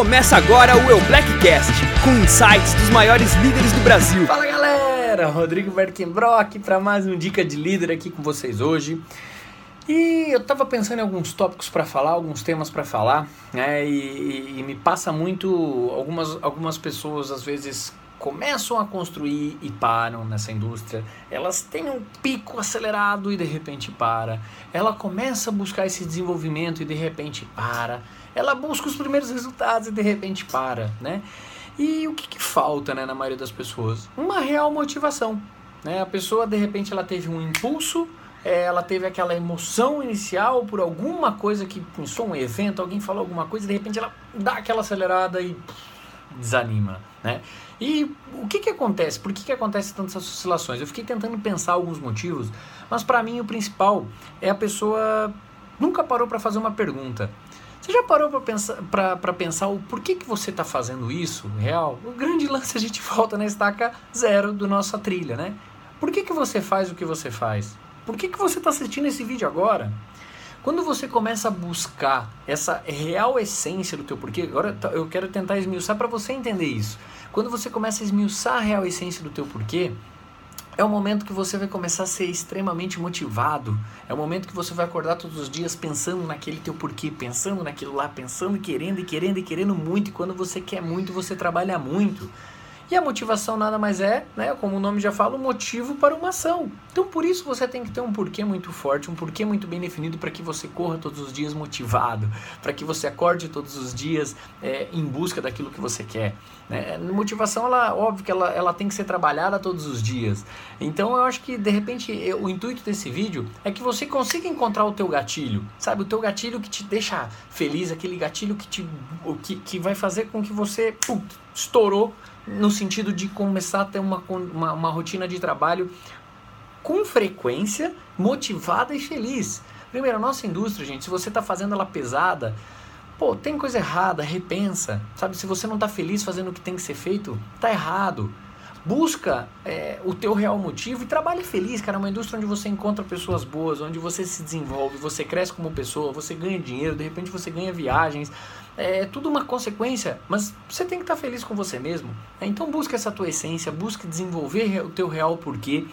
Começa agora o Eu Blackcast, com insights dos maiores líderes do Brasil. Fala galera, Rodrigo Berkenbrock para mais um Dica de Líder aqui com vocês hoje. E eu tava pensando em alguns tópicos para falar, alguns temas para falar, né? E, e, e, me passa muito algumas, algumas pessoas às vezes começam a construir e param nessa indústria, elas têm um pico acelerado e de repente para. Ela começa a buscar esse desenvolvimento e de repente para. Ela busca os primeiros resultados e de repente para, né? E o que, que falta, né, na maioria das pessoas? Uma real motivação, né? A pessoa de repente ela teve um impulso, é, ela teve aquela emoção inicial por alguma coisa que pensou um evento, alguém falou alguma coisa, e de repente ela dá aquela acelerada e desanima, né? E o que que acontece? Por que que acontece tantas oscilações? Eu fiquei tentando pensar alguns motivos, mas para mim o principal é a pessoa nunca parou para fazer uma pergunta. Você já parou para pensar, pra pensar o porquê que você está fazendo isso, real? O grande lance a gente volta na estaca zero do nossa trilha, né? Por que, que você faz o que você faz? Por que, que você está assistindo esse vídeo agora? Quando você começa a buscar essa real essência do teu porquê, agora eu quero tentar esmiuçar para você entender isso. Quando você começa a esmiuçar a real essência do teu porquê, é o momento que você vai começar a ser extremamente motivado. É o momento que você vai acordar todos os dias pensando naquele teu porquê, pensando naquilo lá, pensando, querendo e querendo e querendo muito. E quando você quer muito, você trabalha muito. E a motivação nada mais é, né, como o nome já fala, um motivo para uma ação. Então por isso você tem que ter um porquê muito forte, um porquê muito bem definido para que você corra todos os dias motivado, para que você acorde todos os dias é, em busca daquilo que você quer. Né? Motivação, ela, óbvio que ela, ela tem que ser trabalhada todos os dias. Então eu acho que de repente eu, o intuito desse vídeo é que você consiga encontrar o teu gatilho, sabe? O teu gatilho que te deixa feliz, aquele gatilho que, te, que, que vai fazer com que você pum, estourou no sentido de começar a ter uma, uma, uma rotina de trabalho com frequência, motivada e feliz. Primeiro, a nossa indústria, gente, se você está fazendo ela pesada, pô, tem coisa errada, repensa. Sabe, se você não está feliz fazendo o que tem que ser feito, tá errado. Busca é, o teu real motivo e trabalhe feliz, cara. É uma indústria onde você encontra pessoas boas, onde você se desenvolve, você cresce como pessoa, você ganha dinheiro, de repente você ganha viagens. É tudo uma consequência, mas você tem que estar feliz com você mesmo. Né? Então busca essa tua essência, busque desenvolver o teu real porquê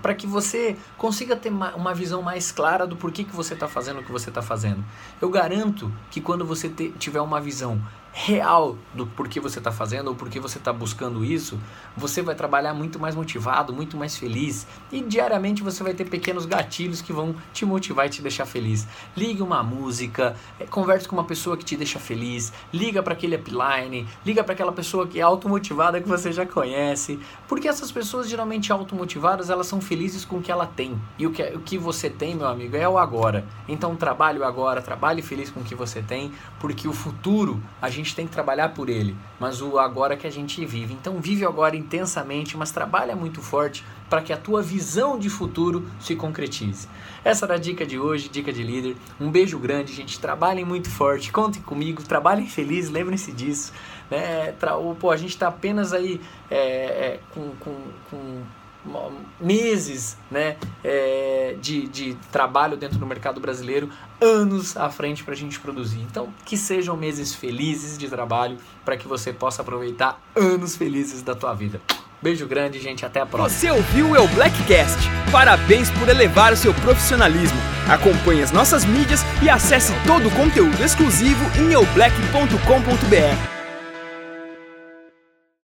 para que você consiga ter uma visão mais clara do porquê que você está fazendo o que você está fazendo. Eu garanto que quando você tiver uma visão real do porquê você está fazendo ou porquê você está buscando isso, você vai trabalhar muito mais motivado, muito mais feliz e diariamente você vai ter pequenos gatilhos que vão te motivar e te deixar feliz. Ligue uma música, é, converse com uma pessoa que te deixa feliz, liga para aquele upline, liga para aquela pessoa que é automotivada que você já conhece, porque essas pessoas geralmente automotivadas elas são felizes com o que ela tem e o que, o que você tem, meu amigo, é o agora. Então trabalhe agora, trabalhe feliz com o que você tem, porque o futuro a gente gente tem que trabalhar por ele, mas o agora que a gente vive. Então vive agora intensamente, mas trabalha muito forte para que a tua visão de futuro se concretize. Essa era a dica de hoje, dica de líder. Um beijo grande, gente. Trabalhem muito forte, contem comigo, trabalhem feliz, lembrem-se disso. Né? Pô, a gente está apenas aí é, é, com, com, com meses né, é, de, de trabalho dentro do mercado brasileiro, anos à frente para a gente produzir. Então, que sejam meses felizes de trabalho para que você possa aproveitar anos felizes da tua vida. Beijo grande, gente. Até a próxima. Você ouviu o Blackcast? Parabéns por elevar o seu profissionalismo. Acompanhe as nossas mídias e acesse todo o conteúdo exclusivo em eublack.com.br.